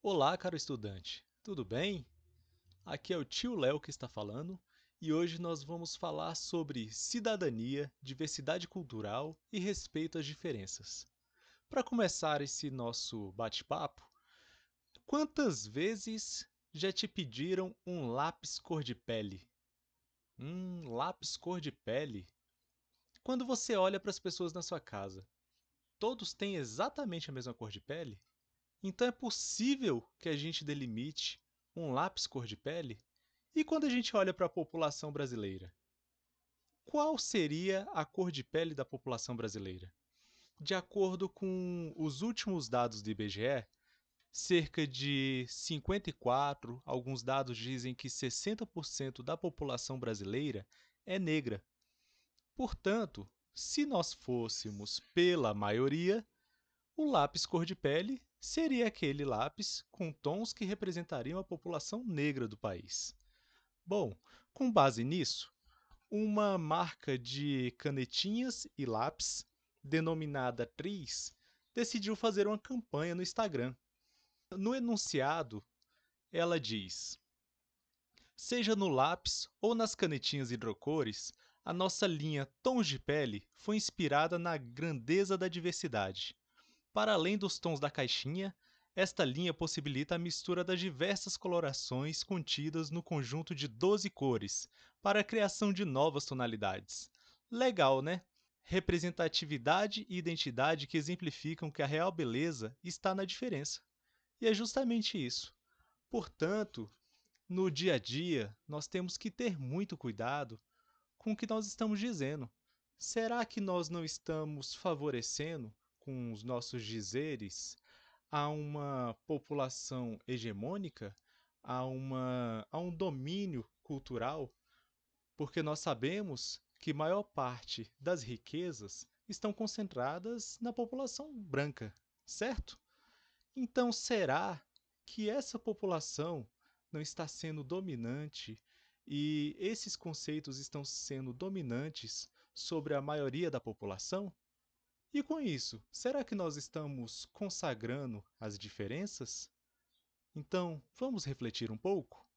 Olá, caro estudante, tudo bem? Aqui é o tio Léo que está falando e hoje nós vamos falar sobre cidadania, diversidade cultural e respeito às diferenças. Para começar esse nosso bate-papo, quantas vezes já te pediram um lápis cor de pele? Hum, lápis cor de pele? Quando você olha para as pessoas na sua casa, todos têm exatamente a mesma cor de pele? Então é possível que a gente delimite um lápis cor de pele? E quando a gente olha para a população brasileira? Qual seria a cor de pele da população brasileira? De acordo com os últimos dados do IBGE, cerca de 54, alguns dados dizem que 60% da população brasileira é negra. Portanto, se nós fôssemos pela maioria, o lápis cor de pele seria aquele lápis com tons que representariam a população negra do país. Bom, com base nisso, uma marca de canetinhas e lápis, denominada Tris, decidiu fazer uma campanha no Instagram. No enunciado, ela diz: Seja no lápis ou nas canetinhas hidrocores, a nossa linha Tons de Pele foi inspirada na grandeza da diversidade para além dos tons da caixinha, esta linha possibilita a mistura das diversas colorações contidas no conjunto de 12 cores, para a criação de novas tonalidades. Legal, né? Representatividade e identidade que exemplificam que a real beleza está na diferença. E é justamente isso. Portanto, no dia a dia, nós temos que ter muito cuidado com o que nós estamos dizendo. Será que nós não estamos favorecendo com os nossos dizeres a uma população hegemônica, a, uma, a um domínio cultural, porque nós sabemos que maior parte das riquezas estão concentradas na população branca, certo? Então, será que essa população não está sendo dominante e esses conceitos estão sendo dominantes sobre a maioria da população? E com isso, será que nós estamos consagrando as diferenças? Então, vamos refletir um pouco?